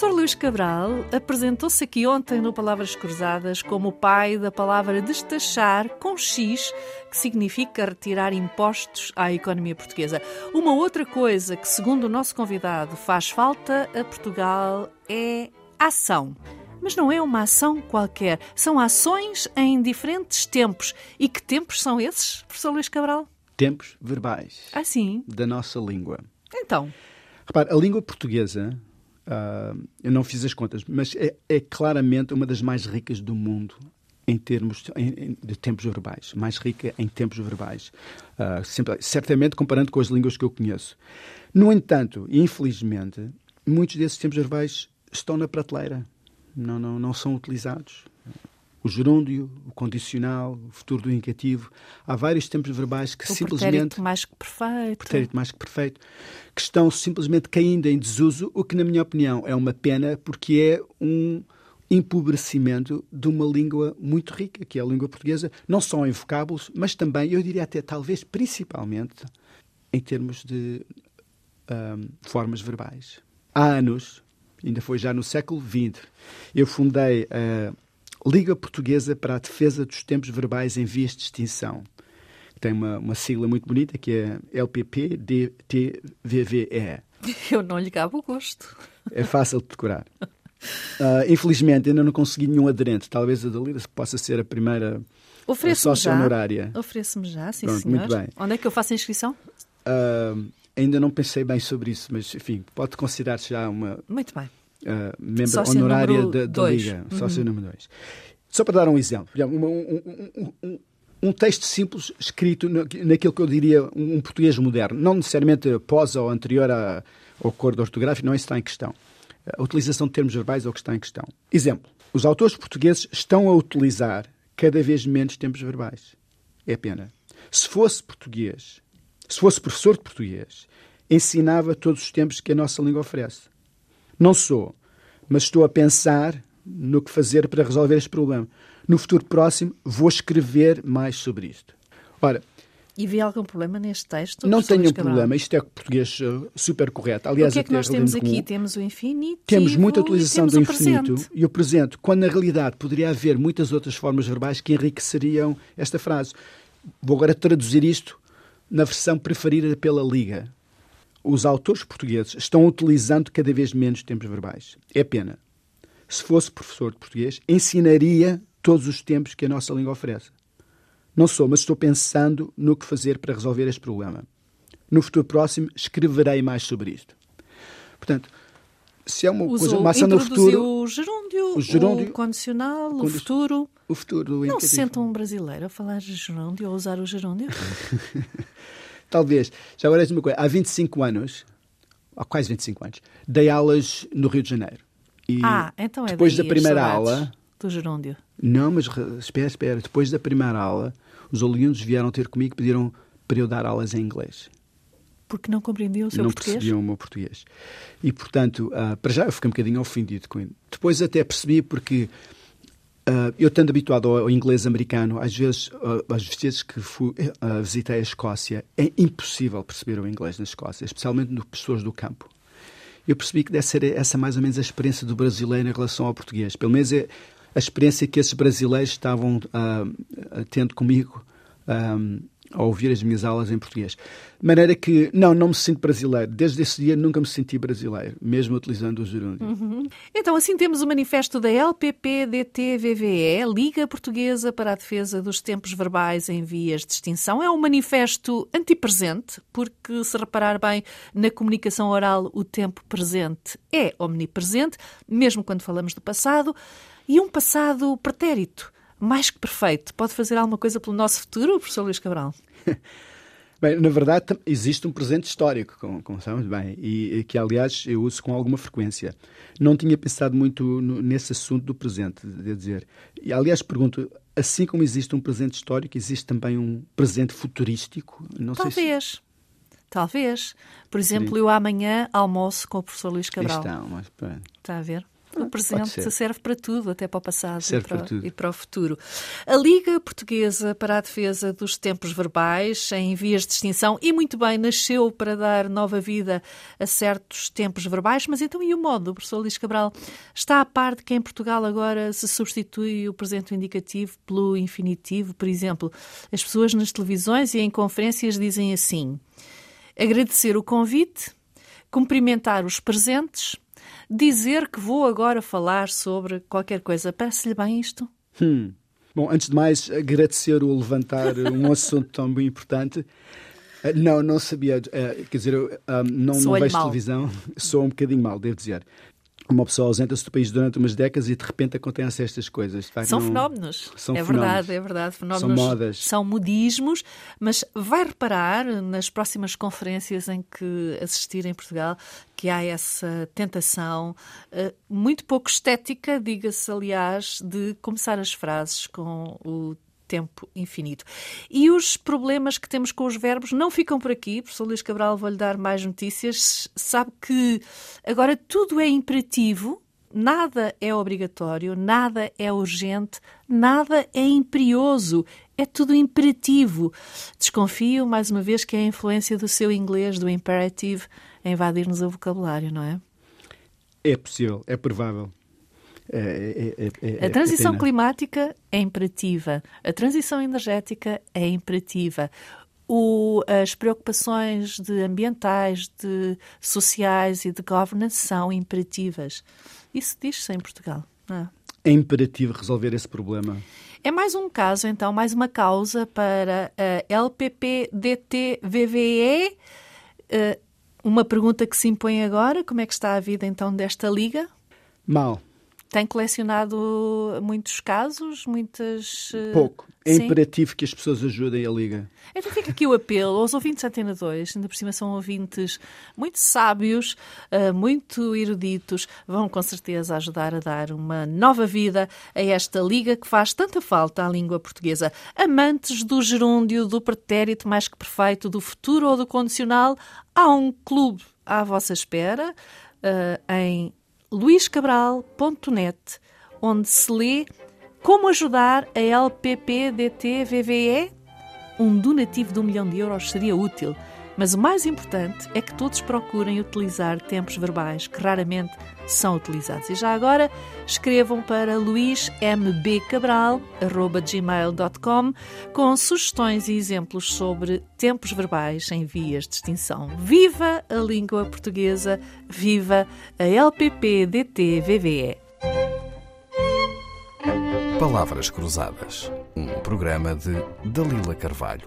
Professor Luís Cabral apresentou-se aqui ontem no Palavras Cruzadas como o pai da palavra destachar com X, que significa retirar impostos à economia portuguesa. Uma outra coisa que, segundo o nosso convidado, faz falta a Portugal é ação. Mas não é uma ação qualquer, são ações em diferentes tempos. E que tempos são esses, professor Luís Cabral? Tempos verbais. Ah, sim? Da nossa língua. Então. Repare, a língua portuguesa Uh, eu não fiz as contas, mas é, é, claramente uma das mais ricas do mundo em termos em, de tempos verbais, mais rica em tempos verbais, uh, sempre, certamente comparando com as línguas que eu conheço. No entanto, infelizmente, muitos desses tempos verbais estão na prateleira, não, não, não são utilizados o gerúndio, o condicional, o futuro do indicativo. Há vários tempos verbais que o simplesmente. Pretérito mais que perfeito. Pretérito mais que perfeito. Que estão simplesmente caindo em desuso, o que, na minha opinião, é uma pena, porque é um empobrecimento de uma língua muito rica, que é a língua portuguesa, não só em vocábulos, mas também, eu diria até talvez principalmente, em termos de um, formas verbais. Há anos, ainda foi já no século XX, eu fundei a Liga Portuguesa para a Defesa dos Tempos Verbais em Vias de Extinção. Tem uma, uma sigla muito bonita que é LPP-DTVVE. Eu não lhe gabo o gosto. É fácil de decorar. Uh, infelizmente, ainda não consegui nenhum aderente. Talvez a Dalila possa ser a primeira sócia honorária. Ofereço-me já, sim, Pronto, senhor. Muito bem. Onde é que eu faço a inscrição? Uh, ainda não pensei bem sobre isso, mas, enfim, pode considerar-se já uma... Muito bem uh, membro honorária da, da Liga, uhum. sócio número 2. Só para dar um exemplo, um, um, um, um texto simples escrito naquilo que eu diria um, português moderno, não necessariamente pós ou anterior à, ao acordo ortográfico, não é isso que está em questão. A utilização de termos verbais é o que está em questão. Exemplo: os autores portugueses estão a utilizar cada vez menos tempos verbais. É pena. Se fosse português, se fosse professor de português, ensinava todos os tempos que a nossa língua oferece. Não sou, mas estou a pensar no que fazer para resolver este problema. No futuro próximo, vou escrever mais sobre isto. Ora, e vê algum problema neste texto? Não tenho um problema. Isto é português uh, super correto. Aliás, o que é que nós temos aqui? Comum. Temos o infinito. Temos muita utilização do infinito e o presente, quando na realidade poderia haver muitas outras formas verbais que enriqueceriam esta frase. Vou agora traduzir isto na versão preferida pela Liga os autores portugueses estão utilizando cada vez menos tempos verbais. É pena. Se fosse professor de português, ensinaria todos os tempos que a nossa língua oferece. Não sou, mas estou pensando no que fazer para resolver este problema. No futuro próximo, escreverei mais sobre isto. Portanto, se é uma Usou, coisa, uma ação no futuro. O gerúndio, o gerúndio, o condicional, o futuro. O futuro. Não se sente um brasileiro a falar gerúndio, a usar o gerúndio? Talvez. Já agora, uma coisa. Há 25 anos, há quase 25 anos, dei aulas no Rio de Janeiro. E ah, então é Depois da primeira aula... Do gerúndio. Não, mas espera, espera. Depois da primeira aula, os alunos vieram ter comigo e pediram para eu dar aulas em inglês. Porque não compreendiam o seu não português? Não percebiam o meu português. E, portanto, uh, para já eu fiquei um bocadinho ofendido com ele. Depois até percebi porque Uh, eu estando habituado ao, inglês americano, às vezes, uh, às vezes que fui, uh, visitei a Escócia, é impossível perceber o inglês na Escócia, especialmente nas pessoas do campo. Eu percebi que deve ser essa mais ou menos a experiência do brasileiro em relação ao português. Pelo menos é a experiência que esses brasileiros estavam tendo comigo a ouvir as minhas aulas em português. De maneira que, não, não me sinto brasileiro. Desde esse dia nunca me senti brasileiro, mesmo utilizando o gerúndio. Uhum. Então, assim temos o manifesto da LPPDTVVE, Liga Portuguesa para a Defesa dos Tempos Verbais em Vias de Extinção. É um manifesto antipresente, porque, se reparar bem, na comunicação oral o tempo presente é omnipresente, mesmo quando falamos do passado, e um passado pretérito mais que perfeito. Pode fazer alguma coisa pelo nosso futuro, professor Luís Cabral? Bem, na verdade, existe um presente histórico, como, como sabemos bem, e, e, que, aliás, eu uso com alguma frequência. Não tinha pensado muito no, nesse assunto do presente, devo dizer. E, aliás, pergunto, assim como existe um presente histórico, existe também um presente futurístico? Não Talvez. Se... Talvez. Por exemplo, Sim. eu amanhã almoço com o professor Luís Cabral. Estão, mas, Está a ver? O presente serve para tudo, até para o passado e para, e para, o futuro. A Liga Portuguesa para a Defesa dos Tempos Verbais, em vias de extinção, e muito bem, nasceu para dar nova vida a certos tempos verbais, mas então e o modo, professor Luís Cabral? Está a par de que em Portugal agora se substitui o presente indicativo pelo infinitivo? Por exemplo, as pessoas nas televisões e em conferências dizem assim: agradecer o convite, cumprimentar os presentes dizer que vou agora falar sobre qualquer coisa. Parece-lhe bem isto? Hum. Bom, antes de mais, agradecer o levantar um assunto tão bem importante. Eh, não, não sabia. Eh, quer dizer, um, não, não vejo mal. televisão, sou um bocadinho mal, devo dizer uma pessoa ausenta-se do país durante umas décadas e de repente acontecem estas coisas. Facto, são não... fenómenos. São é fenómenos. verdade, é verdade. Fenómenos são modas. São modismos, mas vai reparar nas próximas conferências em que assistir em Portugal que há essa tentação uh, muito pouco estética, diga-se aliás, de começar as frases com o tempo infinito. E os problemas que temos com os verbos não ficam por aqui. Professor Luís Cabral, vou-lhe dar mais notícias. Sabe que agora tudo é imperativo, nada é obrigatório, nada é urgente, nada é imperioso. É tudo imperativo. Desconfio, mais uma vez, que é a influência do seu inglês, do imperative, a invadir-nos o vocabulário, não é? É possível, é provável. É, é, é, a transição climática é imperativa, a transição energética é imperativa. O, as preocupações de ambientais, de sociais e de governance são imperativas. Isso diz-se em Portugal. É? é imperativo resolver esse problema. É mais um caso, então, mais uma causa para a LPPDT-VVE. Eh, uma pergunta que se impõe agora: como é que está a vida então desta liga? Mal. Tem colecionado muitos casos, muitas. Eh, Pouco. É Sim? imperativo que as pessoas ajudem a Liga. Então fica aqui o apelo aos ouvintes Antena 2, ainda por cima são ouvintes muito sábios, eh, muito eruditos, vão com certeza ajudar a dar uma nova vida a esta Liga que faz tanta falta à língua portuguesa. Amantes do gerúndio, do pretérito mais que perfeito, do futuro ou do condicional, há um clube à vossa espera. Uh, em luiscabral.net, onde se lê como ajudar a LPPDT-VVE. Um donativo de um milhão de euros seria útil, mas o mais importante é que todos procurem utilizar tempos verbais que raramente são utilizados. E já agora escrevam para luismbcabral.gmail.com com sugestões e exemplos sobre tempos verbais em vias de extinção. Viva a língua portuguesa, viva a LPP-DT-VVE. Palavras Cruzadas, um programa de Dalila Carvalho.